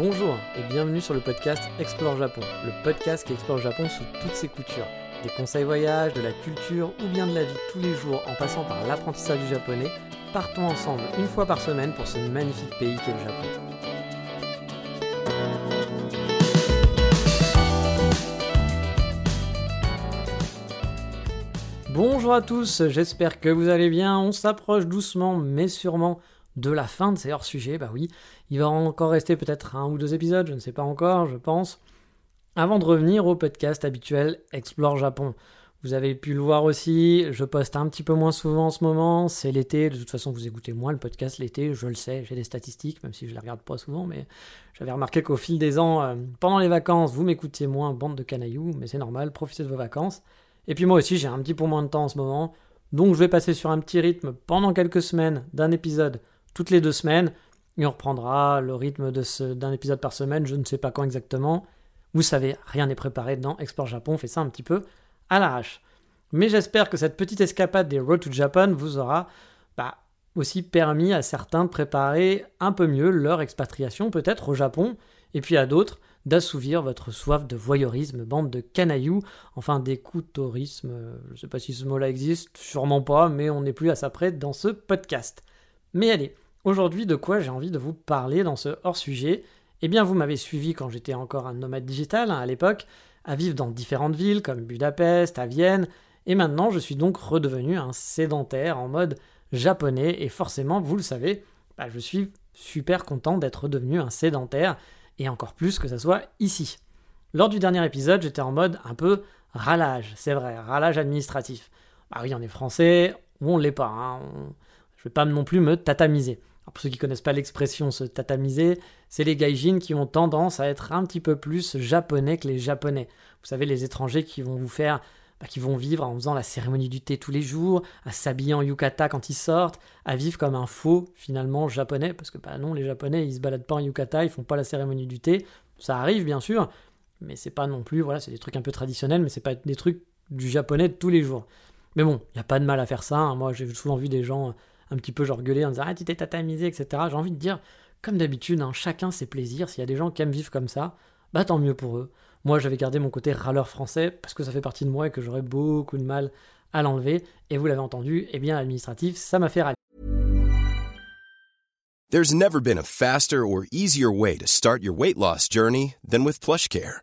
Bonjour et bienvenue sur le podcast Explore Japon, le podcast qui explore Japon sous toutes ses coutures. Des conseils voyage, de la culture ou bien de la vie tous les jours en passant par l'apprentissage du japonais, partons ensemble une fois par semaine pour ce magnifique pays qu'est le Japon. Bonjour à tous, j'espère que vous allez bien. On s'approche doucement mais sûrement de la fin de ces hors-sujets. Bah oui, il va encore rester peut-être un ou deux épisodes, je ne sais pas encore, je pense, avant de revenir au podcast habituel Explore Japon. Vous avez pu le voir aussi, je poste un petit peu moins souvent en ce moment, c'est l'été, de toute façon vous écoutez moins le podcast l'été, je le sais, j'ai des statistiques, même si je ne les regarde pas souvent, mais j'avais remarqué qu'au fil des ans, euh, pendant les vacances, vous m'écoutiez moins, bande de canailloux, mais c'est normal, profitez de vos vacances. Et puis moi aussi, j'ai un petit peu moins de temps en ce moment, donc je vais passer sur un petit rythme pendant quelques semaines d'un épisode toutes les deux semaines, et on reprendra le rythme d'un épisode par semaine, je ne sais pas quand exactement. Vous savez, rien n'est préparé dans Explore Japon, on fait ça un petit peu à l'arrache. Mais j'espère que cette petite escapade des Road to Japan vous aura bah, aussi permis à certains de préparer un peu mieux leur expatriation, peut-être au Japon, et puis à d'autres d'assouvir votre soif de voyeurisme, bande de canailloux, enfin d'écoutourisme, je ne sais pas si ce mot-là existe, sûrement pas, mais on n'est plus à ça près dans ce podcast. Mais allez, aujourd'hui de quoi j'ai envie de vous parler dans ce hors-sujet? Eh bien vous m'avez suivi quand j'étais encore un nomade digital hein, à l'époque, à vivre dans différentes villes comme Budapest, à Vienne, et maintenant je suis donc redevenu un sédentaire en mode japonais, et forcément, vous le savez, bah, je suis super content d'être redevenu un sédentaire, et encore plus que ça soit ici. Lors du dernier épisode, j'étais en mode un peu ralage, c'est vrai, ralage administratif. Bah oui, on est français, on l'est pas. Hein, je vais pas non plus me tatamiser. pour ceux qui connaissent pas l'expression se tatamiser, c'est les gaijins qui ont tendance à être un petit peu plus japonais que les japonais. Vous savez, les étrangers qui vont vous faire bah, qui vont vivre en faisant la cérémonie du thé tous les jours, à s'habiller en yukata quand ils sortent, à vivre comme un faux finalement japonais, parce que bah non, les japonais ils se baladent pas en yukata, ils font pas la cérémonie du thé, ça arrive bien sûr, mais c'est pas non plus, voilà, c'est des trucs un peu traditionnels, mais c'est pas des trucs du japonais de tous les jours. Mais bon, il n'y a pas de mal à faire ça, hein. moi j'ai souvent vu des gens un petit peu genre gueuler en disant ah tu t'es tatamisé etc. J'ai envie de dire comme d'habitude hein, chacun ses plaisirs. S'il y a des gens qui aiment vivre comme ça, bah tant mieux pour eux. Moi j'avais gardé mon côté râleur français parce que ça fait partie de moi et que j'aurais beaucoup de mal à l'enlever. Et vous l'avez entendu, eh bien l'administratif ça m'a fait râler. There's never been a faster or easier way to start your weight loss journey than with PlushCare.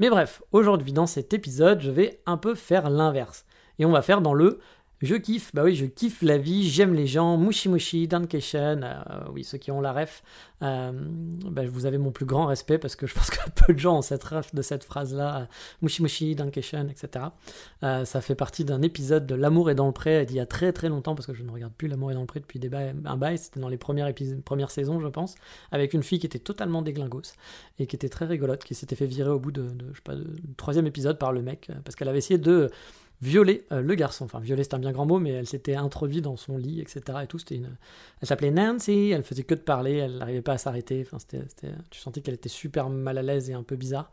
Mais bref, aujourd'hui dans cet épisode, je vais un peu faire l'inverse. Et on va faire dans le je kiffe, bah oui, je kiffe la vie, j'aime les gens, mushi mushi, dankeshan, euh, oui, ceux qui ont la ref, euh, bah, vous avez mon plus grand respect parce que je pense que peu de gens ont cette ref de cette phrase-là, euh, mushi mushi, dankeshan, etc. Ça fait partie d'un épisode de L'amour est dans le pré d'il y a très très longtemps parce que je ne regarde plus L'amour est dans le pré depuis des un bail, c'était dans les premières, premières saisons, je pense, avec une fille qui était totalement déglingos et qui était très rigolote, qui s'était fait virer au bout de, de sais pas, troisième épisode par le mec parce qu'elle avait essayé de violer euh, le garçon. Enfin, violer c'est un bien grand mot, mais elle s'était introduite dans son lit, etc. Et tout. C'était une... Elle s'appelait Nancy, elle faisait que de parler, elle n'arrivait pas à s'arrêter. Enfin, Tu sentais qu'elle était super mal à l'aise et un peu bizarre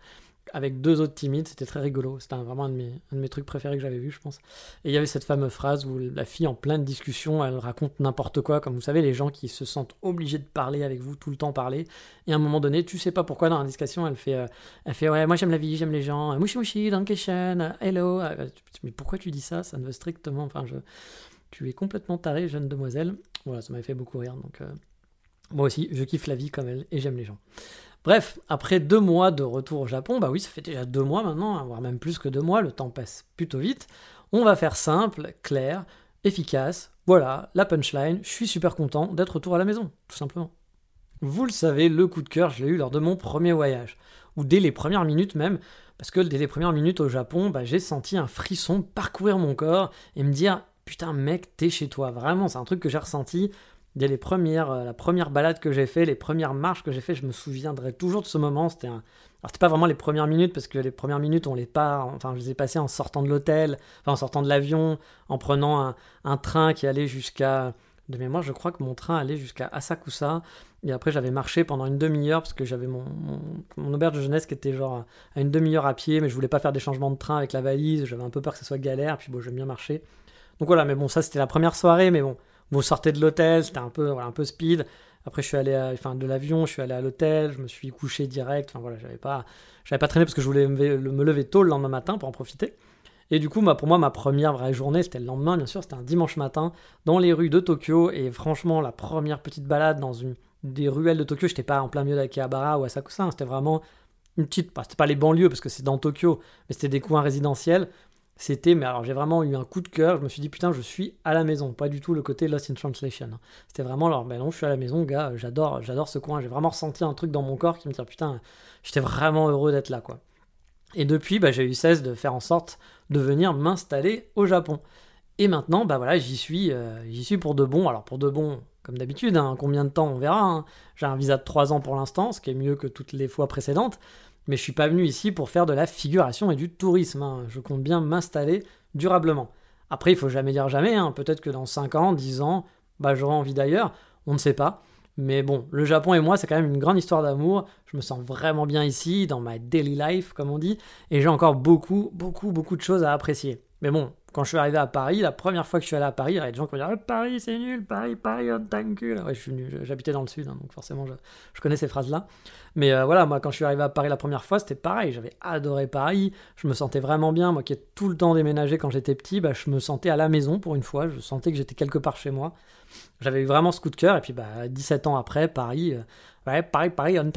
avec deux autres timides, c'était très rigolo. C'était vraiment un de, mes, trucs préférés que j'avais vu, je pense. Et il y avait cette fameuse phrase où la fille, en pleine discussion, elle raconte n'importe quoi, comme vous savez, les gens qui se sentent obligés de parler avec vous, tout le temps parler. Et à un moment donné, tu sais pas pourquoi dans la discussion, elle fait, euh, elle fait Ouais, moi j'aime la vie, j'aime les gens, euh, mushi mushi, dankeshan, euh, hello. Mais pourquoi tu dis ça? Ça ne veut strictement. Enfin, tu es complètement taré, jeune demoiselle. Voilà, ça m'avait fait beaucoup rire. Donc, moi aussi, je kiffe la vie comme elle et j'aime les gens. Bref, après deux mois de retour au Japon, bah oui, ça fait déjà deux mois maintenant, hein, voire même plus que deux mois, le temps passe plutôt vite. On va faire simple, clair, efficace. Voilà, la punchline, je suis super content d'être retour à la maison, tout simplement. Vous le savez, le coup de cœur, je l'ai eu lors de mon premier voyage, ou dès les premières minutes même, parce que dès les premières minutes au Japon, bah, j'ai senti un frisson parcourir mon corps et me dire Putain, mec, t'es chez toi. Vraiment, c'est un truc que j'ai ressenti Les premières, euh, la première balade que j'ai fait, les premières marches que j'ai fait, je me souviendrai toujours de ce moment. C'était Alors c'était pas vraiment les premières minutes parce que les premières minutes on les pas, enfin je les ai passées en sortant de l'hôtel, en sortant de l'avion, en prenant un, train qui allait jusqu'à, de mémoire je crois que mon train allait jusqu'à Asakusa et après j'avais marché pendant une demi-heure parce que j'avais mon, mon, auberge de jeunesse qui était genre à une demi-heure à pied, mais je voulais pas faire des changements de train avec la valise, j'avais un peu peur que ce soit galère, puis bon j'aime bien marcher. Donc voilà, mais bon ça c'était la première soirée, mais bon vous sortez de l'hôtel, c'était un peu voilà, un peu speed. Après, je suis allé, à, enfin, de l'avion, je suis allé à l'hôtel, je me suis couché direct. Enfin voilà, j'avais pas, j'avais pas traîné parce que je voulais me, lever tôt le lendemain matin pour en profiter. Et du coup, bah, pour moi, ma première vraie journée, c'était le lendemain, bien sûr, c'était un dimanche matin dans les rues de Tokyo. Et franchement, la première petite balade dans une des ruelles de Tokyo, j'étais pas en plein milieu d'Akihabara ou Asakusa, hein, c'était vraiment une petite, c'était pas les banlieues parce que c'est dans Tokyo, mais c'était des coins résidentiels c'était, mais alors j'ai vraiment eu un coup de cœur, je me suis dit putain, je suis à la maison, pas du tout le côté Lost in Translation. C'était vraiment, alors ben non, je suis à la maison, gars, j'adore, ce coin, j'ai vraiment ressenti un truc dans mon corps qui me dit putain, j'étais vraiment heureux d'être là, quoi. Et depuis, bah, j'ai eu cesse de faire en sorte de venir m'installer au Japon. Et maintenant, bah voilà, j'y suis, euh, j'y suis pour de bon. Alors pour de bon, comme d'habitude, hein, combien de temps on verra. Hein. J'ai un visa de 3 ans pour l'instant, ce qui est mieux que toutes les fois précédentes mais je suis pas venu ici pour faire de la figuration et du tourisme. Hein. Je compte bien m'installer durablement. Après, il faut jamais dire jamais. Hein. Peut-être que dans 5 ans, 10 ans, bah, j'aurai envie d'ailleurs. On ne sait pas. Mais bon, le Japon et moi, c'est quand même une grande histoire d'amour. Je me sens vraiment bien ici, dans ma daily life, comme on dit. Et j'ai encore beaucoup, beaucoup, beaucoup de choses à apprécier. Mais bon, quand je suis arrivé à Paris, la première fois que je suis allé à Paris, il y avait des gens qui me disaient Paris c'est nul, Paris, Paris, on t'encule. Ouais, j'habitais dans le sud, hein, donc forcément je, connais ces phrases-là. Mais euh, voilà, moi quand je suis arrivé à Paris la première fois, c'était pareil, j'avais adoré Paris, je me sentais vraiment bien. Moi qui ai tout le temps déménagé quand j'étais petit, bah, je me sentais à la maison pour une fois, je sentais que j'étais quelque part chez moi. J'avais eu vraiment ce coup de cœur, et puis bah, 17 ans après, Paris, euh, Ouais, Paris, Paris, on.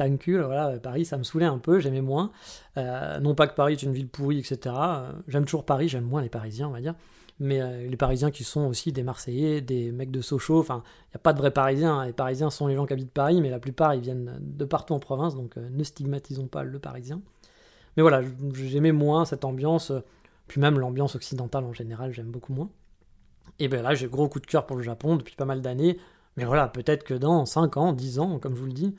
Voilà, Paris, ça me saoulait un peu, j'aimais moins. Euh, non pas que Paris est une ville pourrie, etc. j'aime toujours Paris, j'aime moins les Parisiens, on va dire. Mais euh, les Parisiens qui sont aussi des Marseillais, des mecs de Sochaux, enfin, il n'y a pas de vrais Parisiens. Hein. Les Parisiens sont les gens qui habitent Paris, mais la plupart, ils viennent de partout en province, donc euh, ne stigmatisons pas le Parisien. Mais voilà, j'aimais moins cette ambiance, puis même l'ambiance occidentale en général, j'aime beaucoup moins. Et bien là, j'ai gros coup de cœur pour le Japon depuis pas mal d'années. Mais voilà, peut-être que dans 5 ans, 10 ans, comme je vous le dis,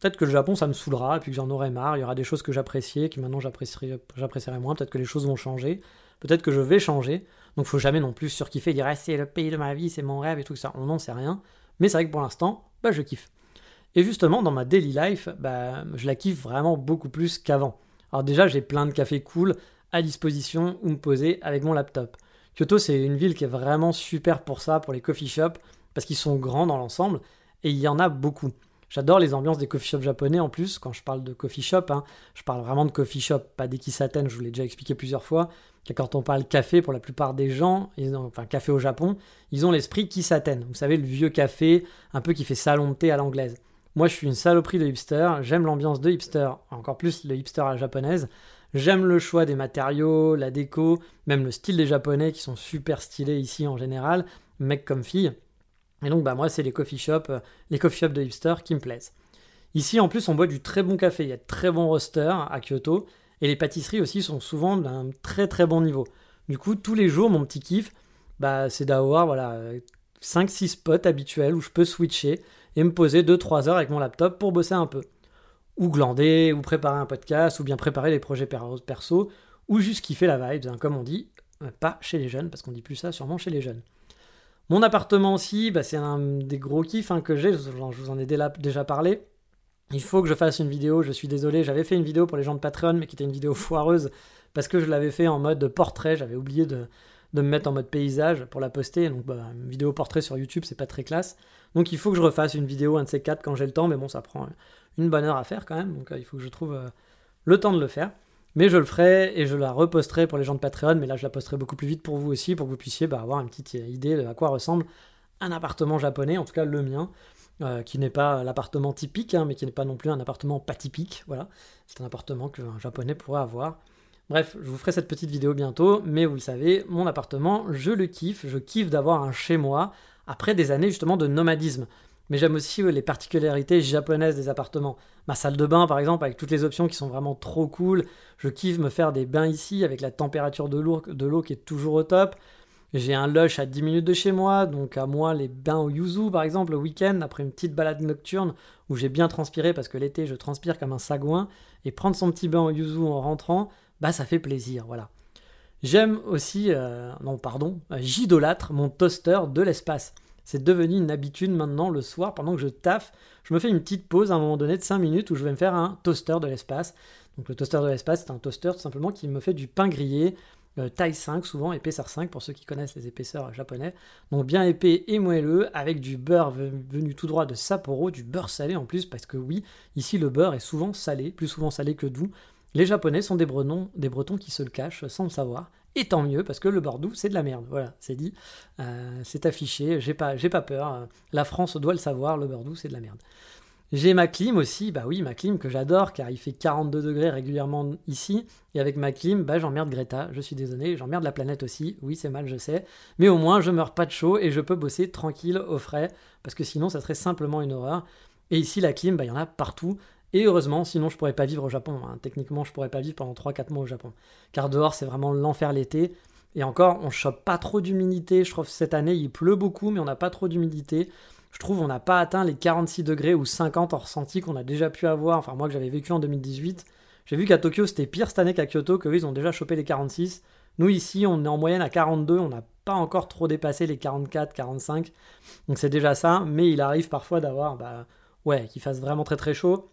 peut-être que le Japon, ça me saoulera, et puis que j'en aurai marre. Il y aura des choses que j'appréciais, que maintenant j'apprécierai moins. Peut-être que les choses vont changer. Peut-être que je vais changer. Donc faut jamais non plus surkiffer dire ah, c'est le pays de ma vie, c'est mon rêve et tout ça. On n'en sait rien. Mais c'est vrai que pour l'instant, bah, je kiffe. Et justement, dans ma daily life, bah, je la kiffe vraiment beaucoup plus qu'avant. Alors déjà, j'ai plein de cafés cool à disposition où me poser avec mon laptop. Kyoto, c'est une ville qui est vraiment super pour ça, pour les coffee shops parce qu'ils sont grands dans l'ensemble, et il y en a beaucoup. J'adore les ambiances des coffee shops japonais en plus, quand je parle de coffee shop, hein, je parle vraiment de coffee shop, pas des kisaten, je vous l'ai déjà expliqué plusieurs fois, quand on parle café, pour la plupart des gens, enfin café au Japon, ils ont l'esprit kisaten, vous savez, le vieux café, un peu qui fait salon de thé à l'anglaise. Moi, je suis une saloperie de hipster, j'aime l'ambiance de hipster, encore plus le hipster à la japonaise, j'aime le choix des matériaux, la déco, même le style des japonais qui sont super stylés ici en général, mec comme fille. Et donc, bah, moi, c'est les coffee shops, euh, les coffee shops de hipster qui me plaisent. Ici, en plus, on boit du très bon café. Il y a de très bons roasters à Kyoto. Et les pâtisseries aussi sont souvent d'un très très bon niveau. Du coup, tous les jours, mon petit kiff, bah, c'est d'avoir voilà, 5-6 spots habituels où je peux switcher et me poser 2-3 heures avec mon laptop pour bosser un peu. Ou glander, ou préparer un podcast, ou bien préparer des projets perso, ou juste kiffer la vibe, hein, comme on dit, euh, pas chez les jeunes, parce qu'on dit plus ça sûrement chez les jeunes. Mon appartement aussi, bah, c'est un des gros kiffs hein, que j'ai, je vous en ai déjà parlé. Il faut que je fasse une vidéo, je suis désolé, j'avais fait une vidéo pour les gens de Patreon, mais qui était une vidéo foireuse, parce que je l'avais fait en mode portrait, j'avais oublié de, me mettre en mode paysage pour la poster, donc bah, une vidéo portrait sur YouTube, c'est pas très classe. Donc il faut que je refasse une vidéo, un de ces quatre, quand j'ai le temps, mais bon, ça prend une bonne heure à faire quand même, donc euh, il faut que je trouve euh, le temps de le faire. Mais je le ferai et je la reposterai pour les gens de Patreon, mais là je la posterai beaucoup plus vite pour vous aussi, pour que vous puissiez bah, avoir une petite idée de à quoi ressemble un appartement japonais, en tout cas le mien, euh, qui n'est pas l'appartement typique, hein, mais qui n'est pas non plus un appartement pas typique. Voilà, c'est un appartement qu'un japonais pourrait avoir. Bref, je vous ferai cette petite vidéo bientôt, mais vous le savez, mon appartement, je le kiffe, je kiffe d'avoir un chez moi après des années justement de nomadisme mais j'aime aussi les particularités japonaises des appartements. Ma salle de bain, par exemple, avec toutes les options qui sont vraiment trop cool. Je kiffe me faire des bains ici avec la température de l'eau qui est toujours au top. J'ai un lush à 10 minutes de chez moi, donc à moi les bains au yuzu par exemple le week-end après une petite balade nocturne où j'ai bien transpiré parce que l'été je transpire comme un sagouin et prendre son petit bain au yuzu en rentrant, bah ça fait plaisir, voilà. J'aime aussi, euh, non pardon, euh, j'idolâtre mon toaster de l'espace. C'est devenu une habitude maintenant le soir pendant que je taffe. Je me fais une petite pause à un moment donné de 5 minutes où je vais me faire un toaster de l'espace. Donc le toaster de l'espace, c'est un toaster tout simplement qui me fait du pain grillé, euh, taille 5 souvent, épaisseur 5 pour ceux qui connaissent les épaisseurs japonais. Donc bien épais et moelleux avec du beurre venu tout droit de Sapporo, du beurre salé en plus parce que oui, ici le beurre est souvent salé, plus souvent salé que doux. Les Japonais sont des Bretons, des Bretons qui se le cachent sans le savoir. Et tant mieux, parce que le Bordeaux, c'est de la merde. Voilà, c'est dit. Euh, c'est affiché, j'ai pas, j'ai pas peur. La France doit le savoir, le Bordeaux, c'est de la merde. J'ai ma clim aussi, bah oui, ma clim que j'adore, car il fait 42 degrés régulièrement ici. Et avec ma clim, bah j'emmerde Greta, je suis désolé, j'emmerde la planète aussi. Oui, c'est mal, je sais. Mais au moins, je meurs pas de chaud et je peux bosser tranquille, au frais, parce que sinon, ça serait simplement une horreur. Et ici, la clim, bah, il y en a partout. Et heureusement, sinon je pourrais pas vivre au Japon. Hein. Techniquement, je pourrais pas vivre pendant 3-4 mois au Japon. Car dehors, c'est vraiment l'enfer l'été. Et encore, on chope pas trop d'humidité. Je trouve cette année, il pleut beaucoup, mais on n'a pas trop d'humidité. Je trouve on n'a pas atteint les 46 degrés ou 50 en ressenti qu'on a déjà pu avoir. Enfin, moi que j'avais vécu en 2018. J'ai vu qu'à Tokyo, c'était pire cette année qu'à Kyoto, qu'eux, ils ont déjà chopé les 46. Nous, ici, on est en moyenne à 42. On n'a pas encore trop dépassé les 44, 45. Donc c'est déjà ça. Mais il arrive parfois d'avoir, bah, ouais, qu'il fasse vraiment très très chaud.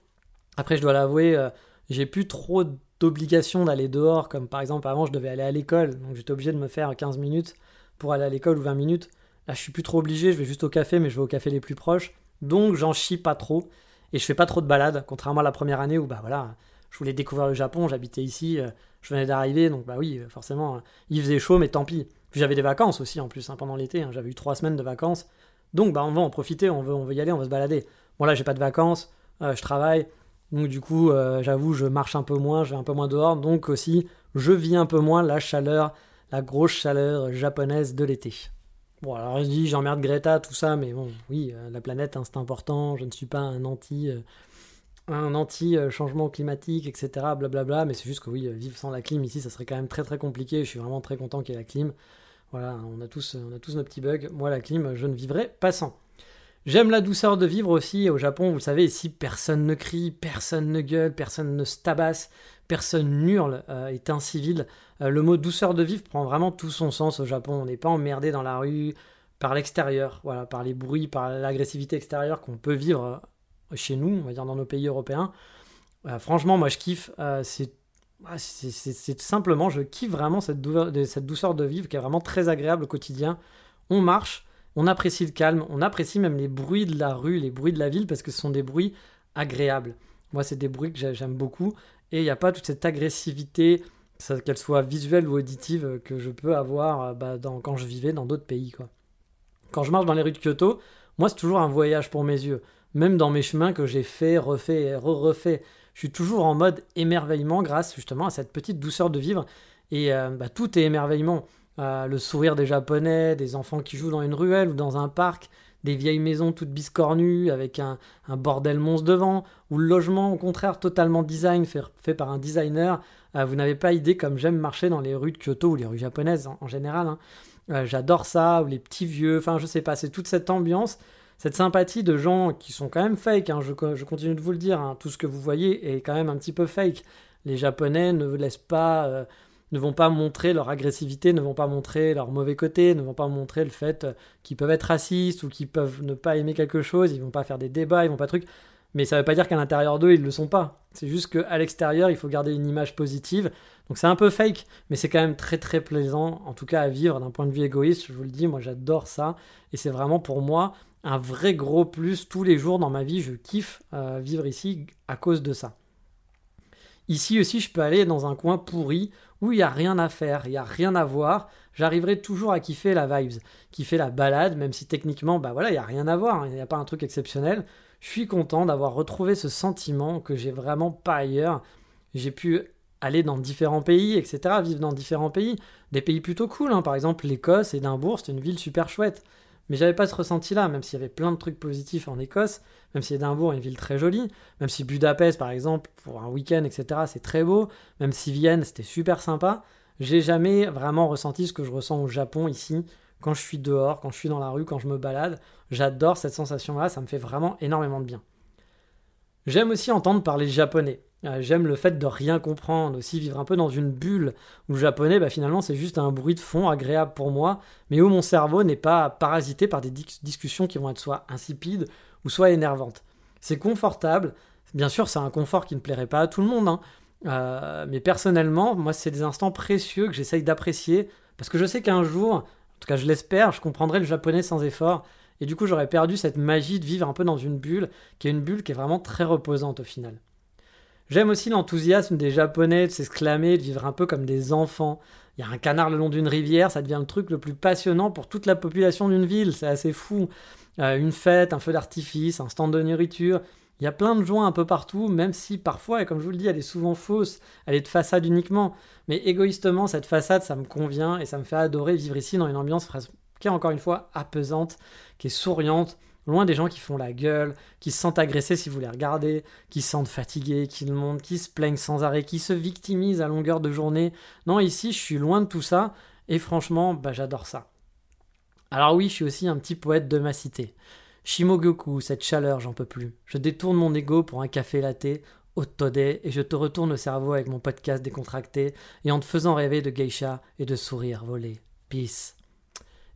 Après, je dois l'avouer, euh, j'ai plus trop d'obligations d'aller dehors, comme par exemple avant, je devais aller à l'école, donc j'étais obligé de me faire 15 minutes pour aller à l'école ou 20 minutes. Là, je suis plus trop obligé, je vais juste au café, mais je vais au café les plus proches. Donc, j'en chie pas trop. Et je fais pas trop de balades, contrairement à la première année où, bah voilà, je voulais découvrir le Japon, j'habitais ici, euh, je venais d'arriver, donc bah oui, forcément, il faisait chaud, mais tant pis. Puis j'avais des vacances aussi en plus, hein, pendant l'été, hein. j'avais eu trois semaines de vacances. Donc, bah on va en profiter, on veut, on veut y aller, on va se balader. Bon, là, j'ai pas de vacances, euh, je travaille, donc du coup, euh, j'avoue, je marche un peu moins, je vais un peu moins dehors. Donc aussi, je vis un peu moins la chaleur, la grosse chaleur japonaise de l'été. Bon, alors je dis, j'emmerde Greta, tout ça, mais bon, oui, euh, la planète, hein, c'est important. Je ne suis pas un anti, euh, un anti changement climatique, etc. Blablabla. Mais c'est juste que oui, vivre sans la clim ici, ça serait quand même très très compliqué. Je suis vraiment très content qu'il y ait la clim. Voilà, on a tous, on a tous nos petits bugs. Moi, la clim, je ne vivrai pas sans. J'aime la douceur de vivre aussi au Japon, vous le savez, ici personne ne crie, personne ne gueule, personne ne se tabasse, personne n'hurle, euh, est incivil. Euh, le mot douceur de vivre prend vraiment tout son sens au Japon. On n'est pas emmerdé dans la rue par l'extérieur, voilà, par les bruits, par l'agressivité extérieure qu'on peut vivre euh, chez nous, on va dire dans nos pays européens. franchement, moi je kiffe. c'est c'est simplement, je kiffe vraiment cette cette douceur de vivre qui est vraiment très agréable au quotidien. On marche, on apprécie le calme, on apprécie même les bruits de la rue, les bruits de la ville, parce que ce sont des bruits agréables. Moi, c'est des bruits que j'aime beaucoup, et il n'y a pas toute cette agressivité, qu'elle soit visuelle ou auditive, que je peux avoir euh, bah, quand je vivais dans d'autres pays. Quand je marche dans les rues de Kyoto, moi, c'est toujours un voyage pour mes yeux. Même dans mes chemins que j'ai fait, refait et refait je suis toujours en mode émerveillement grâce justement à cette petite douceur de vivre. Et euh, bah, tout est émerveillement. Euh, le sourire des Japonais, des enfants qui jouent dans une ruelle ou dans un parc, des vieilles maisons toutes biscornues avec un, bordel monstre devant, ou le logement au contraire totalement design fait, par un designer. Euh, vous n'avez pas idée comme j'aime marcher dans les rues de Kyoto ou les rues japonaises en, général. Hein. Euh, j'adore ça, ou les petits vieux, enfin je sais pas, c'est toute cette ambiance, cette sympathie de gens qui sont quand même fake, hein. je, continue de vous le dire, hein. tout ce que vous voyez est quand même un petit peu fake. Les Japonais ne vous laissent pas ne vont pas montrer leur agressivité, ne vont pas montrer leur mauvais côté, ne vont pas montrer le fait euh, qu'ils peuvent être racistes ou qu'ils peuvent ne pas aimer quelque chose, ils vont pas faire des débats, ils vont pas truc. Mais ça veut pas dire qu'à l'intérieur d'eux, ils le sont pas. C'est juste qu'à l'extérieur, il faut garder une image positive. Donc c'est un peu fake, mais c'est quand même très très plaisant, en tout cas à vivre d'un point de vue égoïste, je vous le dis, moi j'adore ça. Et c'est vraiment pour moi un vrai gros plus tous les jours dans ma vie. Je kiffe euh, vivre ici à cause de ça. Ici aussi, je peux aller dans un coin pourri où il n'y a rien à faire, il n'y a rien à voir. J'arriverai toujours à kiffer la vibes, kiffer la balade, même si techniquement, bah voilà, il n'y a rien à voir, hein, il n'y a pas un truc exceptionnel. Je suis content d'avoir retrouvé ce sentiment que j'ai vraiment pas ailleurs. J'ai pu aller dans différents pays, etc., vivre dans différents pays, des pays plutôt cool, hein. par exemple l'Écosse, Édimbourg, c'est une ville super chouette. Mais j'avais pas ce ressenti-là, même s'il y avait plein de trucs positifs en Écosse, même si Édimbourg est une ville très jolie, même si Budapest, par exemple, pour un week-end, etc., c'est très beau, même si Vienne, c'était super sympa, j'ai jamais vraiment ressenti ce que je ressens au Japon ici, quand je suis dehors, quand je suis dans la rue, quand je me balade. J'adore cette sensation-là, ça me fait vraiment énormément de bien. J'aime aussi entendre parler japonais. Euh, j'aime le fait de rien comprendre, aussi vivre un peu dans une bulle où le japonais, bah, finalement, c'est juste un bruit de fond agréable pour moi, mais où mon cerveau n'est pas parasité par des discussions qui vont être soit insipides ou soit énervantes. C'est confortable, bien sûr, c'est un confort qui ne plairait pas à tout le monde, hein. euh, mais personnellement, moi, c'est des instants précieux que j'essaye d'apprécier, parce que je sais qu'un jour, en tout cas je l'espère, je comprendrai le japonais sans effort, et du coup j'aurais perdu cette magie de vivre un peu dans une bulle, qui est une bulle qui est vraiment très reposante au final. J'aime aussi l'enthousiasme des Japonais de s'exclamer, de vivre un peu comme des enfants. Il y a un canard le long d'une rivière, ça devient le truc le plus passionnant pour toute la population d'une ville, c'est assez fou. Euh, une fête, un feu d'artifice, un stand de nourriture, il y a plein de joints un peu partout, même si parfois, et comme je vous le dis, elle est souvent fausse, elle est de façade uniquement. Mais égoïstement, cette façade, ça me convient et ça me fait adorer vivre ici dans une ambiance qui est encore une fois apaisante, qui est souriante, Loin des gens qui font la gueule, qui se sentent agressés si vous les regardez, qui se sentent fatigués, qui le montent, qui se plaignent sans arrêt, qui se victimisent à longueur de journée. Non, ici, je suis loin de tout ça, et franchement, bah, j'adore ça. Alors oui, je suis aussi un petit poète de ma cité. Shimogoku, cette chaleur, j'en peux plus. Je détourne mon ego pour un café latte, Otode, et je te retourne le cerveau avec mon podcast décontracté, et en te faisant rêver de geisha et de sourires volés. Peace.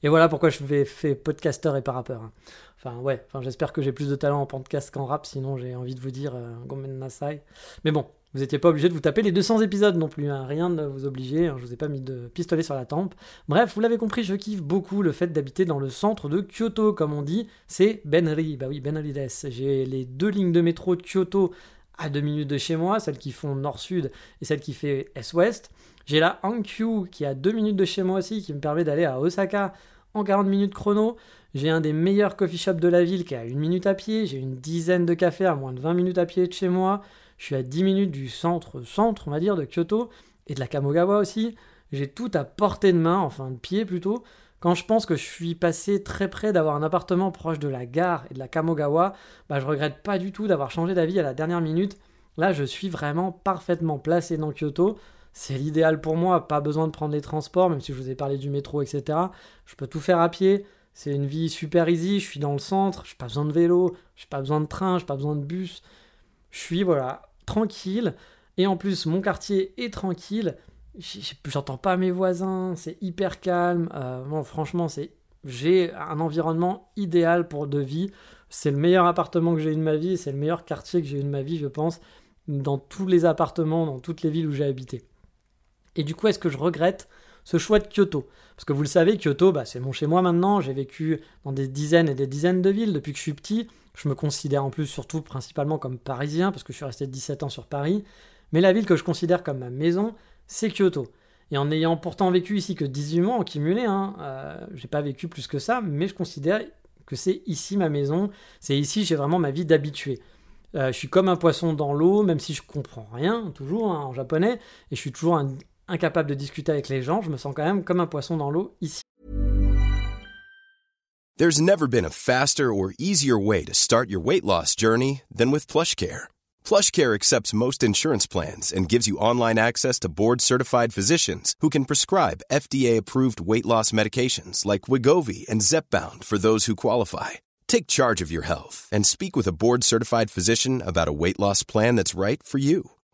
Et voilà pourquoi je fais, fais podcasteur et pas rappeur. Hein. Enfin, ouais, enfin, j'espère que j'ai plus de talent en podcast qu'en rap, sinon j'ai envie de vous dire euh, Gomen Nasai. Mais bon, vous n'étiez pas obligé de vous taper les 200 épisodes non plus, hein. rien ne vous obliger, hein. je vous ai pas mis de pistolet sur la tempe. Bref, vous l'avez compris, je kiffe beaucoup le fait d'habiter dans le centre de Kyoto, comme on dit, c'est Benri, bah oui, Benri des. J'ai les deux lignes de métro de Kyoto à deux minutes de chez moi, celle qui font nord-sud et celle qui fait est-ouest. J'ai la Hankyu qui est à deux minutes de chez moi aussi, qui me permet d'aller à Osaka en 40 minutes chrono. J'ai un des meilleurs coffee shops de la ville qui est à une minute à pied. J'ai une dizaine de cafés à moins de 20 minutes à pied de chez moi. Je suis à 10 minutes du centre, centre, on va dire, de Kyoto et de la Kamogawa aussi. J'ai tout à portée de main, enfin de pied plutôt. Quand je pense que je suis passé très près d'avoir un appartement proche de la gare et de la Kamogawa, bah je regrette pas du tout d'avoir changé d'avis à la dernière minute. Là, je suis vraiment parfaitement placé dans Kyoto. C'est l'idéal pour moi, pas besoin de prendre les transports, même si je vous ai parlé du métro, etc. Je peux tout faire à pied. C'est une vie super easy, je suis dans le centre, je n'ai pas besoin de vélo, je n'ai pas besoin de train, je n'ai pas besoin de bus. Je suis, voilà, tranquille. Et en plus, mon quartier est tranquille. J'entends pas mes voisins, c'est hyper calme. Euh, franchement, c'est j'ai un environnement idéal pour de vie. C'est le meilleur appartement que j'ai eu de ma vie, c'est le meilleur quartier que j'ai eu de ma vie, je pense, dans tous les appartements, dans toutes les villes où j'ai habité. Et du coup, est-ce que je regrette ce choix de Kyoto Parce que vous le savez, Kyoto, bah, c'est mon chez moi maintenant. J'ai vécu dans des dizaines et des dizaines de villes depuis que je suis petit. Je me considère en plus surtout principalement comme parisien, parce que je suis resté 17 ans sur Paris. Mais la ville que je considère comme ma maison, c'est Kyoto. Et en ayant pourtant vécu ici que 18 mois en cumulé, hein, euh, j'ai pas vécu plus que ça, mais je considère que c'est ici ma maison, c'est ici j'ai vraiment ma vie d'habitué. Euh, je suis comme un poisson dans l'eau, même si je comprends rien, toujours hein, en japonais, et je suis toujours un, incapable de discuter avec les gens, je me sens quand même comme un poisson dans l'eau ici. There's never been a faster or easier way to start your weight loss journey than with PlushCare. PlushCare accepts most insurance plans and gives you online access to board-certified physicians who can prescribe FDA-approved weight loss medications like Wigovi and Zepbound for those who qualify. Take charge of your health and speak with a board-certified physician about a weight loss plan that's right for you.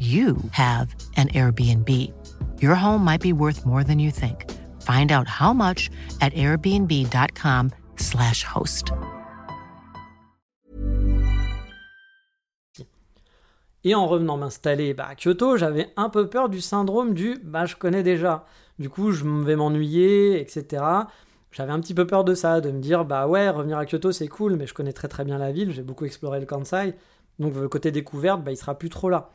you have an Airbnb. Your home might be worth more than you think. Find out how much at airbnb.com/slash host. Et en revenant m'installer bah, à Kyoto, j'avais un peu peur du syndrome du bah, je connais déjà. Du coup, je vais m'ennuyer, etc. J'avais un petit peu peur de ça, de me dire bah ouais, revenir à Kyoto c'est cool, mais je connais très très bien la ville, j'ai beaucoup exploré le Kansai, donc le côté découverte, bah, il sera plus trop là.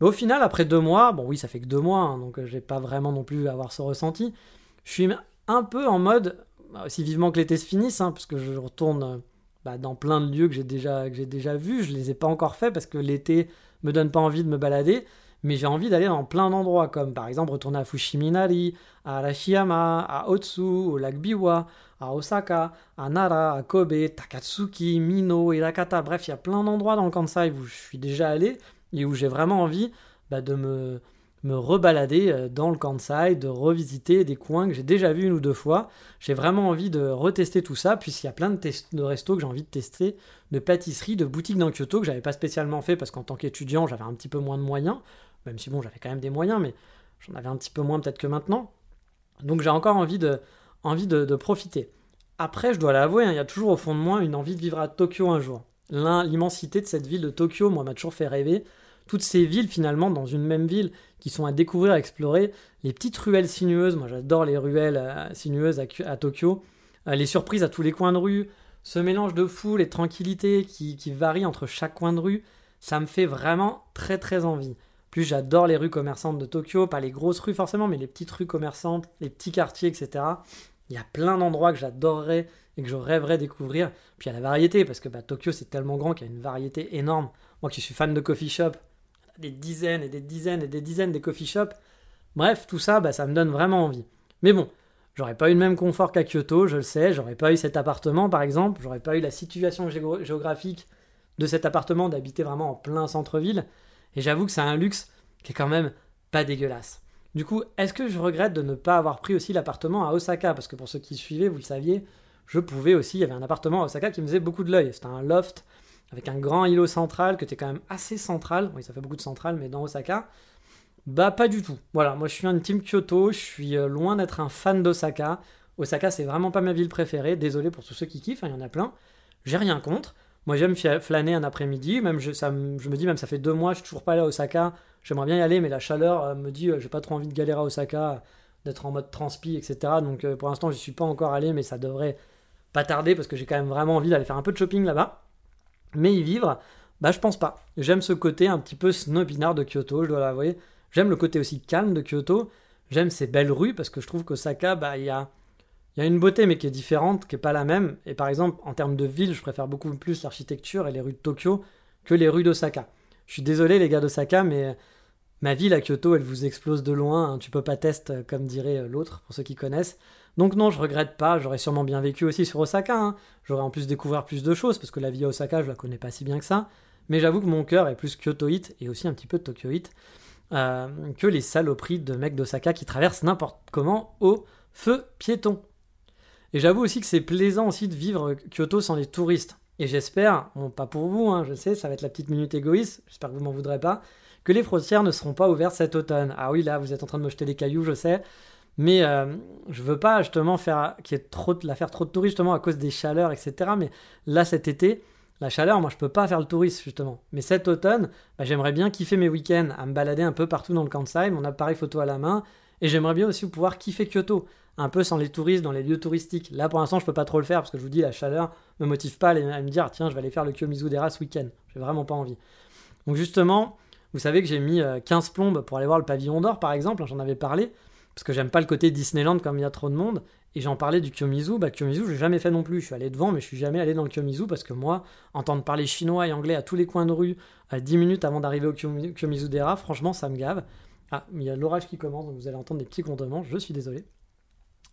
Mais au final, après deux mois, bon oui, ça fait que deux mois, hein, donc euh, j'ai pas vraiment non plus avoir ce ressenti. Je suis un peu en mode, bah, aussi vivement que l'été se finisse, hein, parce que je retourne euh, bah, dans plein de lieux que j'ai déjà, vus. Je les ai pas encore fait parce que l'été me donne pas envie de me balader, mais j'ai envie d'aller dans plein d'endroits, comme par exemple retourner à Fushiminari, à Arashiyama, à Otsu, au lac Biwa, à Osaka, à Nara, à Kobe, Takatsuki, Mino, Irakata. Bref, il y a plein d'endroits dans le Kansai où je suis déjà allé et où j'ai vraiment envie bah, de me me rebalader euh, dans le Kansai, de revisiter des coins que j'ai déjà vus une ou deux fois. J'ai vraiment envie de retester tout ça, puisqu'il y a plein de, restos que j'ai envie de tester, de pâtisseries, de boutiques dans Kyoto que j'avais pas spécialement fait parce qu'en tant qu'étudiant j'avais un petit peu moins de moyens, même si bon j'avais quand même des moyens, mais j'en avais un petit peu moins peut-être que maintenant. Donc j'ai encore envie de, envie de, profiter. Après, je dois l'avouer, hein, il y a toujours au fond de moi une envie de vivre à Tokyo un jour. L'immensité de cette ville de Tokyo, moi, m'a toujours fait rêver toutes ces villes finalement dans une même ville qui sont à découvrir, à explorer, les petites ruelles sinueuses, moi j'adore les ruelles euh, sinueuses à, Tokyo, euh, les surprises à tous les coins de rue, ce mélange de foule et de tranquillité qui, varie entre chaque coin de rue, ça me fait vraiment très très envie. Plus j'adore les rues commerçantes de Tokyo, pas les grosses rues forcément, mais les petites rues commerçantes, les petits quartiers, etc. Il y a plein d'endroits que j'adorerais et que je rêverais découvrir. Puis il y a la variété, parce que bah, Tokyo c'est tellement grand qu'il y a une variété énorme. Moi qui suis fan de coffee shop, des dizaines et des dizaines et des dizaines de coffee shops. Bref, tout ça, bah, ça me donne vraiment envie. Mais bon, j'aurais pas eu le même confort qu'à Kyoto, je le sais, j'aurais pas eu cet appartement par exemple, j'aurais pas eu la situation géographique de cet appartement d'habiter vraiment en plein centre-ville, et j'avoue que c'est un luxe qui est quand même pas dégueulasse. Du coup, est-ce que je regrette de ne pas avoir pris aussi l'appartement à Osaka? Parce que pour ceux qui suivaient, vous le saviez, je pouvais aussi, il y avait un appartement à Osaka qui me faisait beaucoup de l'œil. C'était un loft avec un grand îlot central, que tu es quand même assez central, oui ça fait beaucoup de central, mais dans Osaka, bah pas du tout. Voilà, moi je suis un team Kyoto, je suis euh, loin d'être un fan d'Osaka. Osaka c'est vraiment pas ma ville préférée, désolé pour tous ceux qui kiffent, hein, il y en a plein. J'ai rien contre. Moi j'aime flâner un après-midi, même je, je me dis même ça fait deux mois je suis toujours pas allé à Osaka, j'aimerais bien y aller mais la chaleur euh, me dit euh, j'ai pas trop envie de galérer à Osaka, d'être en mode transpi etc. Donc pour l'instant je suis pas encore allé mais ça devrait pas tarder parce que j'ai quand même vraiment envie d'aller faire un peu de shopping là-bas. Mais y vivre, bah je pense pas. J'aime ce côté un petit peu snobinard de Kyoto, je dois l'avouer. J'aime le côté aussi calme de Kyoto. J'aime ces belles rues parce que je trouve qu'Osaka, bah il y a, y a une beauté mais qui est différente, qui est pas la même. Et par exemple, en termes de ville, je préfère beaucoup plus l'architecture et les rues de Tokyo que les rues d'Osaka. Je suis désolé les gars d'Osaka, mais ma ville à Kyoto, elle vous explose de loin. Hein. Tu peux pas tester, comme dirait l'autre, pour ceux qui connaissent. Donc non, je regrette pas, j'aurais sûrement bien vécu aussi sur Osaka, hein. j'aurais en plus découvert plus de choses, parce que la vie à Osaka, je la connais pas si bien que ça, mais j'avoue que mon cœur est plus kyotoïte, et aussi un petit peu tokyoïte, euh, que les saloperies de mecs d'Osaka qui traversent n'importe comment au feu piéton. Et j'avoue aussi que c'est plaisant aussi de vivre Kyoto sans les touristes. Et j'espère, bon, pas pour vous, hein, je sais, ça va être la petite minute égoïste, j'espère que vous m'en voudrez pas, que les frontières ne seront pas ouvertes cet automne. Ah oui, là, vous êtes en train de me jeter des cailloux, je sais, mais euh, je veux pas justement faire qu'il y ait trop la faire trop de touristes justement à cause des chaleurs, etc. Mais là cet été, la chaleur, moi je peux pas faire le touriste justement. Mais cet automne, bah, j'aimerais bien kiffer mes week-ends, à me balader un peu partout dans le Kansai, mon appareil photo à la main, et j'aimerais bien aussi pouvoir kiffer Kyoto, un peu sans les touristes dans les lieux touristiques. Là pour l'instant je peux pas trop le faire parce que je vous dis la chaleur me motive pas à, me dire tiens je vais aller faire le Kiyomizu Dera ce week-end. J'ai vraiment pas envie. Donc justement, vous savez que j'ai mis 15 euh, plombes pour aller voir le pavillon d'or par exemple, j'en avais parlé parce que j'aime pas le côté Disneyland comme il y a trop de monde. Et j'en parlais du Kyomizu, bah Kyomizu j'ai jamais fait non plus, je suis allé devant mais je suis jamais allé dans le Kyomizu parce que moi, entendre parler chinois et anglais à tous les coins de rue, à 10 minutes avant d'arriver au Kyomizu Dera, franchement ça me gave. Ah, il y a l'orage qui commence, donc vous allez entendre des petits grondements, je suis désolé.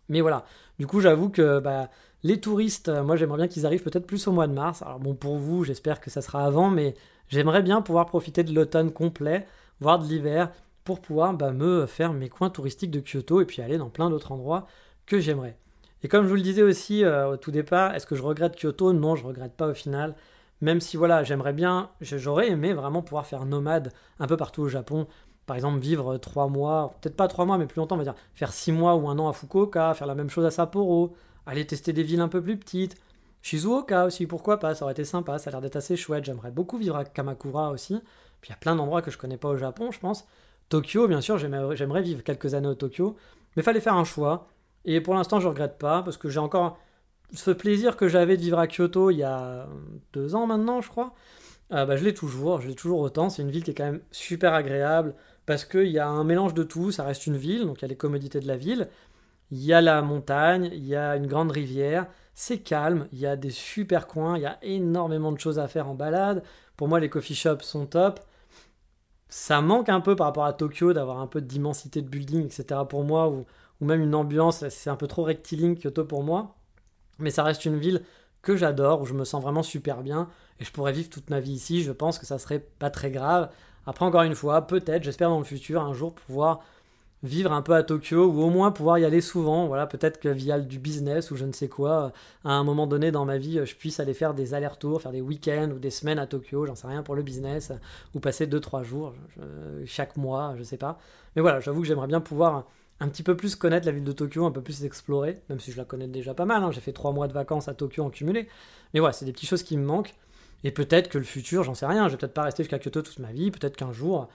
Mais voilà, du coup j'avoue que bah, les touristes, euh, moi j'aimerais bien qu'ils arrivent peut-être plus au mois de mars. Alors bon pour vous, j'espère que ça sera avant, mais j'aimerais bien pouvoir profiter de l'automne complet, voire de l'hiver, pour pouvoir bah, me faire mes coins touristiques de Kyoto et puis aller dans plein d'autres endroits que j'aimerais. Et comme je vous le disais aussi euh, au tout départ, est-ce que je regrette Kyoto? Non, je regrette pas au final. Même si voilà, j'aimerais bien, j'aurais aimé vraiment pouvoir faire nomade un peu partout au Japon. Par exemple, vivre trois mois, peut-être pas trois mois, mais plus longtemps, on va dire faire six mois ou un an à Fukuoka, faire la même chose à Sapporo, aller tester des villes un peu plus petites. Shizuoka aussi, pourquoi pas, ça aurait été sympa, ça a l'air d'être assez chouette. J'aimerais beaucoup vivre à Kamakura aussi. Puis il y a plein d'endroits que je connais pas au Japon, je pense. Tokyo, bien sûr, j'aimerais vivre quelques années au Tokyo, mais fallait faire un choix. Et pour l'instant, je regrette pas, parce que j'ai encore ce plaisir que j'avais de vivre à Kyoto il y a deux ans maintenant, je crois. Euh, bah, je l'ai toujours, je l'ai toujours autant. C'est une ville qui est quand même super agréable, parce qu'il y a un mélange de tout. Ça reste une ville, donc il y a les commodités de la ville. Il y a la montagne, il y a une grande rivière, c'est calme, il y a des super coins, il y a énormément de choses à faire en balade. Pour moi, les coffee shops sont top. Ça manque un peu par rapport à Tokyo d'avoir un peu d'immensité de building, etc. pour moi, ou, même une ambiance, c'est un peu trop rectiligne Kyoto pour moi. Mais ça reste une ville que j'adore, où je me sens vraiment super bien, et je pourrais vivre toute ma vie ici, je pense que ça serait pas très grave. Après, encore une fois, peut-être, j'espère dans le futur, un jour pouvoir vivre un peu à Tokyo ou au moins pouvoir y aller souvent. Voilà, peut-être que via du business ou je ne sais quoi, à un moment donné dans ma vie, je puisse aller faire des allers-retours, faire des week-ends ou des semaines à Tokyo, j'en sais rien pour le business, ou passer 2-3 jours chaque mois, je sais pas. Mais voilà, j'avoue que j'aimerais bien pouvoir un petit peu plus connaître la ville de Tokyo, un peu plus explorer, même si je la connais déjà pas mal. Hein. J'ai fait 3 mois de vacances à Tokyo en cumulé. Mais voilà, c'est des petites choses qui me manquent. Et peut-être que le futur, j'en sais rien, je vais peut-être pas rester jusqu'à Kyoto toute ma vie, peut-être qu'un jour,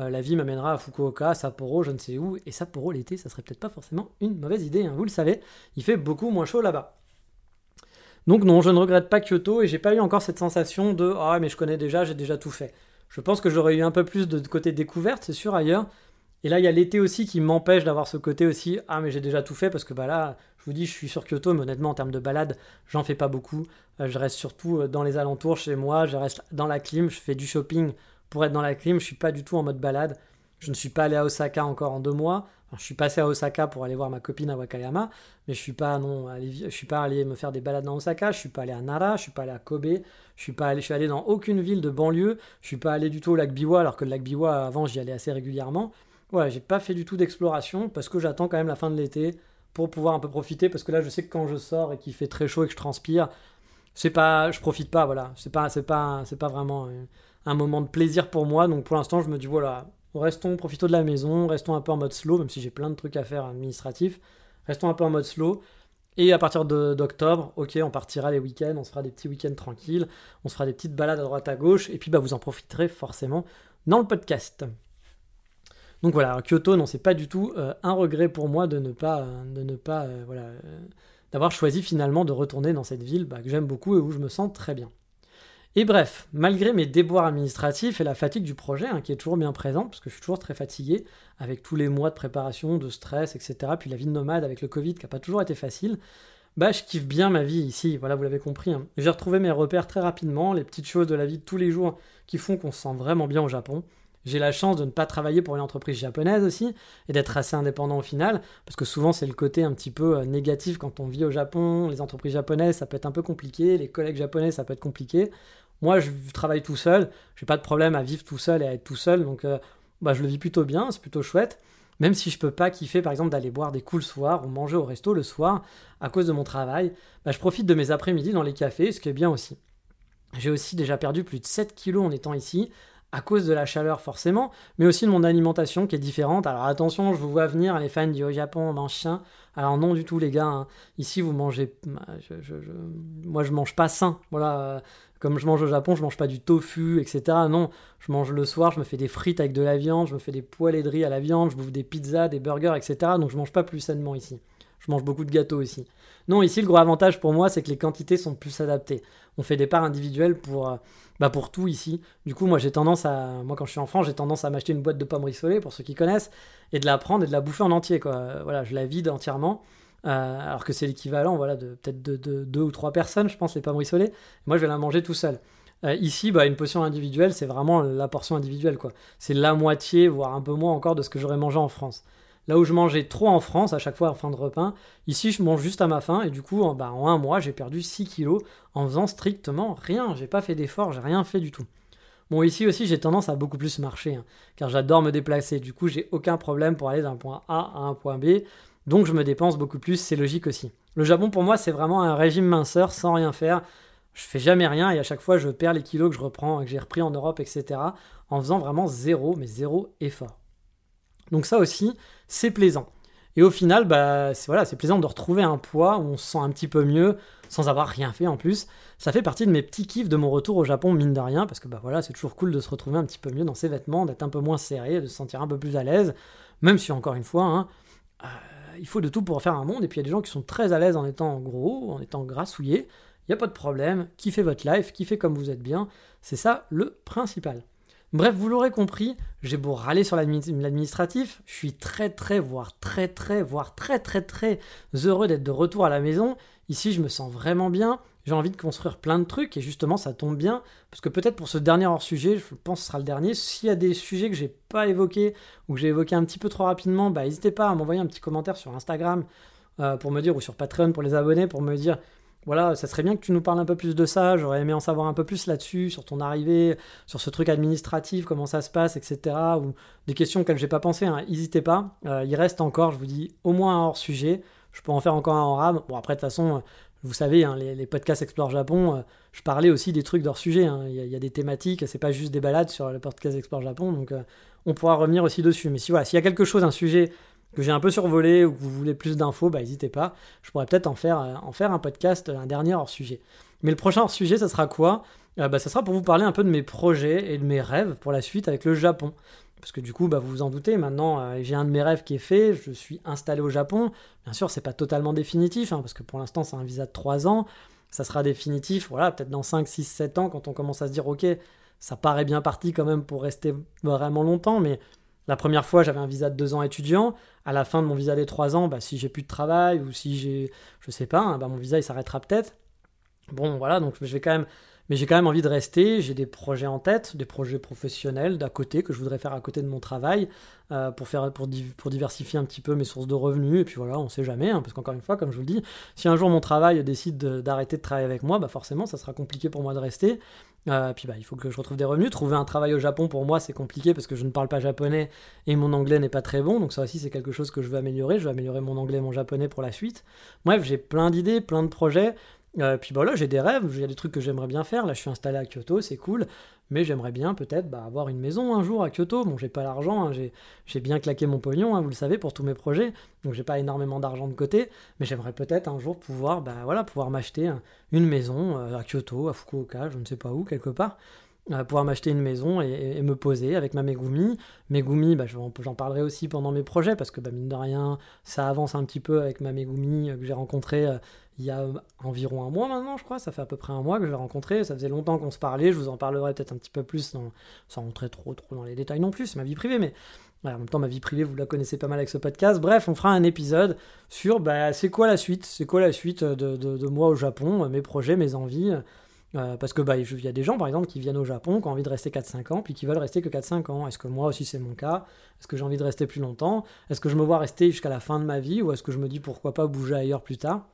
euh, la vie m'amènera à Fukuoka, Sapporo, je ne sais où, et Sapporo l'été, ça serait peut-être pas forcément une mauvaise idée, hein, vous le savez, il fait beaucoup moins chaud là-bas. Donc non, je ne regrette pas Kyoto, et j'ai pas eu encore cette sensation de « Ah mais je connais déjà, j'ai déjà tout fait ». Je pense que j'aurais eu un peu plus de côté découverte, c'est sûr, ailleurs, et là, il y a l'été aussi qui m'empêche d'avoir ce côté aussi, ah mais j'ai déjà tout fait, parce que bah là, je vous dis, je suis sur Kyoto, mais honnêtement, en termes de balade, j'en fais pas beaucoup. Euh, je reste surtout dans les alentours chez moi, je reste dans la clim, je fais du shopping pour être dans la clim. Je suis pas du tout en mode balade. Je ne suis pas allé à Osaka encore en deux mois. je suis passé à Osaka pour aller voir ma copine à Wakayama, mais je suis pas non suis pas allé me faire des balades dans Osaka. Je suis pas allé à Nara, je suis pas allé à Kobe, je suis pas allé, je suis allé dans aucune ville de banlieue. Je suis pas allé du tout au lac Biwa, alors que le lac Biwa avant j'y allais assez régulièrement. Voilà, j'ai pas fait du tout d'exploration parce que j'attends quand même la fin de l'été pour pouvoir un peu profiter parce que là je sais que quand je sors et qu'il fait très chaud et que je transpire, c'est pas, je profite pas, voilà, c'est pas, c'est pas, c'est pas vraiment. Euh, un moment de plaisir pour moi. Donc pour l'instant, je me dis voilà, restons, profitons de la maison, restons un peu en mode slow, même si j'ai plein de trucs à faire administratifs. Restons un peu en mode slow. Et à partir d'octobre, ok, on partira les week-ends, on se fera des petits week-ends tranquilles, on se fera des petites balades à droite à gauche, et puis bah, vous en profiterez forcément dans le podcast. Donc voilà, Kyoto, non, c'est pas du tout euh, un regret pour moi de ne pas, de ne pas, euh, voilà, euh, d'avoir choisi finalement de retourner dans cette ville bah, que j'aime beaucoup et où je me sens très bien. Et bref, malgré mes déboires administratifs et la fatigue du projet, hein, qui est toujours bien présente, parce que je suis toujours très fatigué, avec tous les mois de préparation, de stress, etc., puis la vie de nomade avec le Covid qui n'a pas toujours été facile, bah je kiffe bien ma vie ici, voilà, vous l'avez compris. Hein. J'ai retrouvé mes repères très rapidement, les petites choses de la vie de tous les jours qui font qu'on se sent vraiment bien au Japon. J'ai la chance de ne pas travailler pour une entreprise japonaise aussi et d'être assez indépendant au final, parce que souvent c'est le côté un petit peu euh, négatif quand on vit au Japon. Les entreprises japonaises, ça peut être un peu compliqué, les collègues japonais, ça peut être compliqué. Moi, je travaille tout seul, j'ai pas de problème à vivre tout seul et à être tout seul, donc euh, bah, je le vis plutôt bien, c'est plutôt chouette. Même si je peux pas kiffer, par exemple, d'aller boire des coups le soir ou manger au resto le soir à cause de mon travail, bah, je profite de mes après-midi dans les cafés, ce qui est bien aussi. J'ai aussi déjà perdu plus de 7 kilos en étant ici, à cause de la chaleur forcément, mais aussi de mon alimentation qui est différente. Alors attention, je vous vois venir, les fans du Japon, on mange chien. Alors non du tout les gars, hein. ici vous mangez... Bah, je, moi je mange pas sain, voilà. Comme je mange au Japon, je mange pas du tofu, etc. Non, je mange le soir, je me fais des frites avec de la viande, je me fais des poêlées de riz à la viande, je bouffe des pizzas, des burgers, etc. Donc je mange pas plus sainement ici. Je mange beaucoup de gâteaux aussi. Non, ici, le gros avantage pour moi, c'est que les quantités sont plus adaptées. On fait des parts individuelles pour, euh, bah pour tout ici. Du coup, moi, j'ai tendance à, moi, quand je suis en France, j'ai tendance à m'acheter une boîte de pommes rissolées, pour ceux qui connaissent, et de la prendre et de la bouffer en entier, quoi. Voilà, je la vide entièrement. Euh, alors que c'est l'équivalent, voilà, de peut-être de, deux ou trois personnes, je pense, les pommes rissolées. Moi, je vais la manger tout seul. Euh, ici, bah, une potion individuelle, c'est vraiment la portion individuelle, quoi. C'est la moitié, voire un peu moins encore de ce que j'aurais mangé en France. Là où je mangeais trop en France à chaque fois en fin de repas, ici je mange juste à ma faim et du coup en, bah, un mois j'ai perdu 6 kilos en faisant strictement rien. J'ai pas fait d'effort, j'ai rien fait du tout. Bon ici aussi j'ai tendance à beaucoup plus marcher hein, car j'adore me déplacer. Du coup j'ai aucun problème pour aller d'un point A à un point B. Donc je me dépense beaucoup plus, c'est logique aussi. Le Japon pour moi c'est vraiment un régime minceur sans rien faire. Je fais jamais rien et à chaque fois je perds les kilos que je reprends, que j'ai repris en Europe, etc. en faisant vraiment zéro, mais zéro effort. Donc ça aussi, c'est plaisant. Et au final, bah, c'est plaisant de retrouver un poids où on se sent un petit peu mieux, sans avoir rien fait en plus. Ça fait partie de mes petits kiffs de mon retour au Japon, mine de rien, parce que bah voilà, c'est toujours cool de se retrouver un petit peu mieux dans ses vêtements, d'être un peu moins serré, de se sentir un peu plus à l'aise, même si encore une fois, hein, euh, il faut de tout pour faire un monde, et puis il y a des gens qui sont très à l'aise en étant gros, en étant grassouillés, il n'y a pas de problème, kiffez votre life, kiffez comme vous êtes bien, c'est ça le principal. Bref, vous l'aurez compris, j'ai beau râler sur l'administratif, je suis très très, voire très très, voire très très très heureux d'être de retour à la maison. Ici, je me sens vraiment bien, j'ai envie de construire plein de trucs et justement ça tombe bien parce que peut-être pour ce dernier hors sujet, je pense que ce sera le dernier. S'il y a des sujets que j'ai pas évoqués ou que j'ai évoqués un petit peu trop rapidement, bah n'hésitez pas à m'envoyer un petit commentaire sur Instagram euh, pour me dire ou sur Patreon pour les abonnés pour me dire voilà, ça serait bien que tu nous parles un peu plus de ça, j'aurais aimé en savoir un peu plus là-dessus, sur ton arrivée, sur ce truc administratif, comment ça se passe, etc. Ou des questions auxquelles j'ai pas pensé, hein. n'hésitez pas. Euh, il reste encore, je vous dis, au moins un hors sujet. Je peux en faire encore un en rame. Bon, après, de toute façon, vous savez, hein, les, podcasts Explore Japon, euh, je parlais aussi des trucs d'hors sujet. Hein. Il, y a, des thématiques, c'est pas juste des balades sur le podcast Explore Japon, donc euh, on pourra revenir aussi dessus. Mais si voilà, s'il y a quelque chose, un sujet que j'ai un peu survolé ou que vous voulez plus d'infos, bah n'hésitez pas. Je pourrais peut-être en faire, euh, en faire un podcast, un dernier hors sujet. Mais le prochain hors sujet, ça sera quoi? Bah, Ça sera pour vous parler un peu de mes projets et de mes rêves pour la suite avec le Japon. Parce que du coup, bah, vous vous en doutez, maintenant euh, j'ai un de mes rêves qui est fait, je suis installé au Japon. Bien sûr, c'est pas totalement définitif, hein, parce que pour l'instant c'est un visa de 3 ans. Ça sera définitif, voilà, peut-être dans 5, 6, 7 ans, quand on commence à se dire, ok, ça paraît bien parti quand même pour rester vraiment longtemps, mais la première fois j'avais un visa de 2 ans étudiant. À la fin de mon visa des 3 ans, bah, si j'ai plus de travail ou si j'ai, je sais pas, hein, bah, mon visa il s'arrêtera peut-être. Bon, voilà, donc je vais quand même mais j'ai quand même envie de rester, j'ai des projets en tête, des projets professionnels d'à côté que je voudrais faire à côté de mon travail euh, pour, faire, pour, diversifier un petit peu mes sources de revenus. Et puis voilà, on sait jamais, hein, parce qu'encore une fois, comme je vous le dis, si un jour mon travail décide d'arrêter de, travailler avec moi, bah forcément, ça sera compliqué pour moi de rester. Euh, puis bah, il faut que je retrouve des revenus. Trouver un travail au Japon, pour moi, c'est compliqué parce que je ne parle pas japonais et mon anglais n'est pas très bon. Donc ça aussi, c'est quelque chose que je veux améliorer. Je veux améliorer mon anglais et mon japonais pour la suite. Bref, j'ai plein d'idées, plein de projets. Euh, puis voilà, j'ai des rêves, il y a des trucs que j'aimerais bien faire. Là, je suis installé à Kyoto, c'est cool. Mais j'aimerais bien peut-être bah, avoir une maison un jour à Kyoto. Bon, j'ai pas l'argent, hein, j'ai bien claqué mon pognon, hein, vous le savez, pour tous mes projets. Donc j'ai pas énormément d'argent de côté. Mais j'aimerais peut-être un jour pouvoir, bah, voilà, pouvoir m'acheter une maison euh, à Kyoto, à Fukuoka, je ne sais pas où, quelque part. Euh, pouvoir m'acheter une maison et, me poser avec ma Megumi. Megumi, bah, j'en parlerai aussi pendant mes projets parce que bah, mine de rien, ça avance un petit peu avec ma Megumi que j'ai rencontrée il y a environ un mois maintenant, je crois. Ça fait à peu près un mois que je l'ai rencontré. Ça faisait longtemps qu'on se parlait. Je vous en parlerai peut-être un petit peu plus, sans rentrer trop, trop dans les détails non plus. C'est ma vie privée, mais en même temps, ma vie privée, vous la connaissez pas mal avec ce podcast. Bref, on fera un épisode sur bah, c'est quoi la suite? C'est quoi la suite de, moi au Japon, mes projets, mes envies euh, parce que bah, il y a des gens, par exemple, qui viennent au Japon, qui ont envie de rester 4-5 ans, puis qui veulent rester que 4-5 ans. Est-ce que moi aussi c'est mon cas? Est-ce que j'ai envie de rester plus longtemps? Est-ce que je me vois rester jusqu'à la fin de ma vie? Ou est-ce que je me dis pourquoi pas bouger ailleurs plus tard?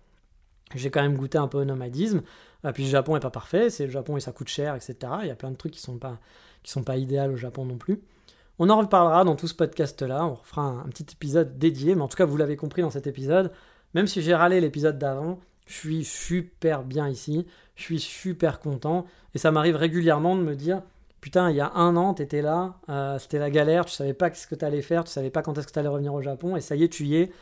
J'ai quand même goûté un peu au nomadisme. Et puis le Japon est pas parfait, c'est le Japon et ça coûte cher, etc. Il y a plein de trucs qui sont pas qui sont pas idéaux au Japon non plus. On en reparlera dans tout ce podcast-là, on fera un, petit épisode dédié, mais en tout cas vous l'avez compris dans cet épisode, même si j'ai râlé l'épisode d'avant, je suis super bien ici, je suis super content, et ça m'arrive régulièrement de me dire, putain, il y a un an, t'étais là, euh, c'était la galère, tu savais pas ce que t'allais faire, tu savais pas quand est-ce que t'allais revenir au Japon, et ça y est, tu y es,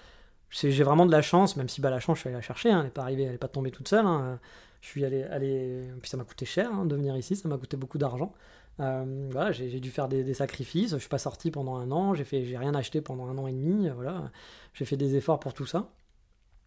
j'ai vraiment de la chance, même si bah, la chance, je suis allé la chercher, hein, elle n'est pas arrivée, elle n'est pas tombée toute seule. Hein. Je suis allé, allé, puis ça m'a coûté cher hein, de venir ici, ça m'a coûté beaucoup d'argent. Euh, voilà, j'ai dû faire des, sacrifices, je suis pas sorti pendant un an, j'ai fait, rien acheté pendant un an et demi, voilà, j'ai fait des efforts pour tout ça.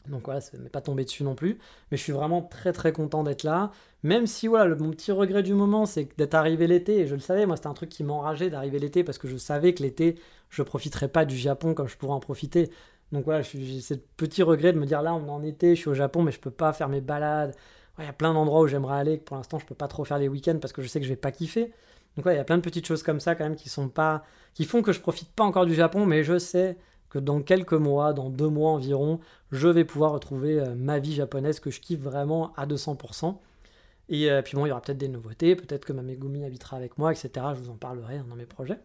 Donc voilà, ça m'est pas tombé dessus non plus, mais je suis vraiment très très content d'être là. Même si voilà, mon petit regret du moment, c'est d'être arrivé l'été. Et je le savais, moi c'était un truc qui m'enrageait d'arriver l'été parce que je savais que l'été, je profiterais pas du Japon comme je pourrais en profiter. Donc voilà, j'ai ce petit regret de me dire là, on est en été, je suis au Japon, mais je peux pas faire mes balades. Il y a plein d'endroits où j'aimerais aller, que pour l'instant je peux pas trop faire les week-ends parce que je sais que je vais pas kiffer. Donc ouais, il y a plein de petites choses comme ça quand même qui sont pas, qui font que je profite pas encore du Japon, mais je sais que dans quelques mois, dans deux mois environ, je vais pouvoir retrouver euh, ma vie japonaise que je kiffe vraiment à 200%. Et euh, puis bon, il y aura peut-être des nouveautés, peut-être que ma Megumi habitera avec moi, etc. Je vous en parlerai hein, dans mes projets.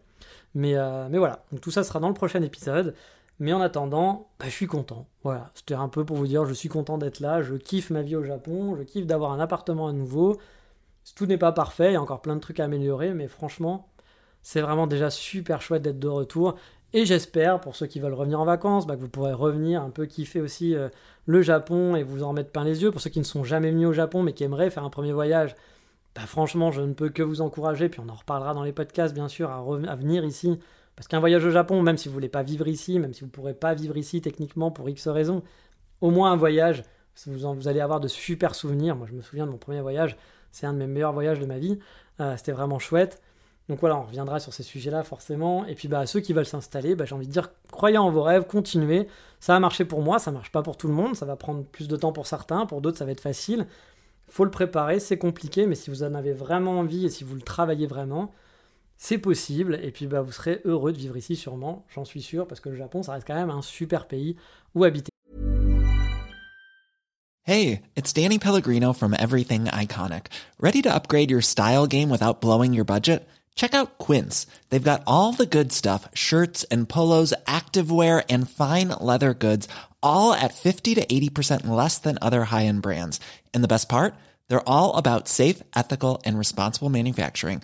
Mais, euh, mais voilà, tout ça sera dans le prochain épisode. Mais en attendant, bah, je suis content. Voilà, c'était un peu pour vous dire, je suis content d'être là, je kiffe ma vie au Japon, je kiffe d'avoir un appartement à nouveau. Tout n'est pas parfait, il y a encore plein de trucs à améliorer, mais franchement, c'est vraiment déjà super chouette d'être de retour. Et j'espère, pour ceux qui veulent revenir en vacances, bah, que vous pourrez revenir un peu kiffer aussi euh, le Japon et vous en mettre plein les yeux. Pour ceux qui ne sont jamais venus au Japon mais qui aimeraient faire un premier voyage, bah, franchement, je ne peux que vous encourager. Puis on en reparlera dans les podcasts, bien sûr, à, à venir ici parce qu'un voyage au Japon, même si vous voulez pas vivre ici, même si vous ne pourrez pas vivre ici techniquement pour X raisons, au moins un voyage, vous, allez avoir de super souvenirs. Moi, je me souviens de mon premier voyage, c'est un de mes meilleurs voyages de ma vie. Euh, c'était vraiment chouette. Donc voilà, on reviendra sur ces sujets-là forcément. Et puis bah, ceux qui veulent s'installer, bah, j'ai envie de dire, croyez en vos rêves, continuez. Ça a marché pour moi, ça marche pas pour tout le monde, ça va prendre plus de temps pour certains, pour d'autres ça va être facile. Faut le préparer, c'est compliqué, mais si vous en avez vraiment envie et si vous le travaillez vraiment, c'est possible. Et puis bah, vous serez heureux de vivre ici sûrement, j'en suis sûr, parce que le Japon, ça reste quand même un super pays où habiter. Hey, it's Danny Pellegrino from Everything Iconic. Ready to upgrade your style game without blowing your budget? Check out Quince. They've got all the good stuff shirts and polos, activewear, and fine leather goods, all at 50 to 80% less than other high end brands. And the best part? They're all about safe, ethical, and responsible manufacturing.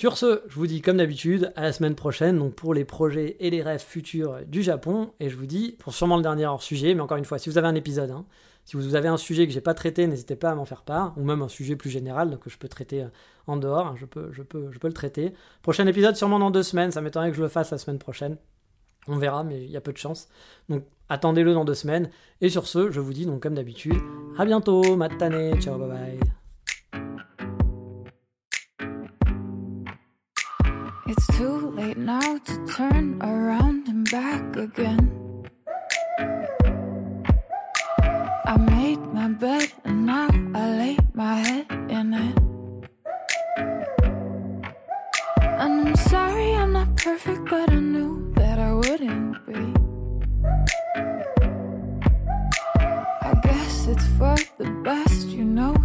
Sur ce, je vous dis comme d'habitude, à la semaine prochaine, pour les projets et les rêves futurs du Japon. Et je vous dis, pour sûrement le dernier hors sujet, mais encore une fois, si vous avez un épisode, hein, si vous avez un sujet que j'ai pas traité, n'hésitez pas à m'en faire part, ou même un sujet plus général que je peux traiter euh, en dehors, hein, je peux le traiter. Prochain épisode sûrement dans deux semaines, ça m'étonnerait que je le fasse la semaine prochaine. On verra, mais il y a peu de chance. Donc attendez-le dans deux semaines. Et sur ce, je vous dis donc comme d'habitude, à bientôt, matane, ciao, bye bye. It's too late now to turn around and back again. I made my bed and now I lay my head in it. And I'm sorry I'm not perfect, but I knew that I wouldn't be. I guess it's for the best, you know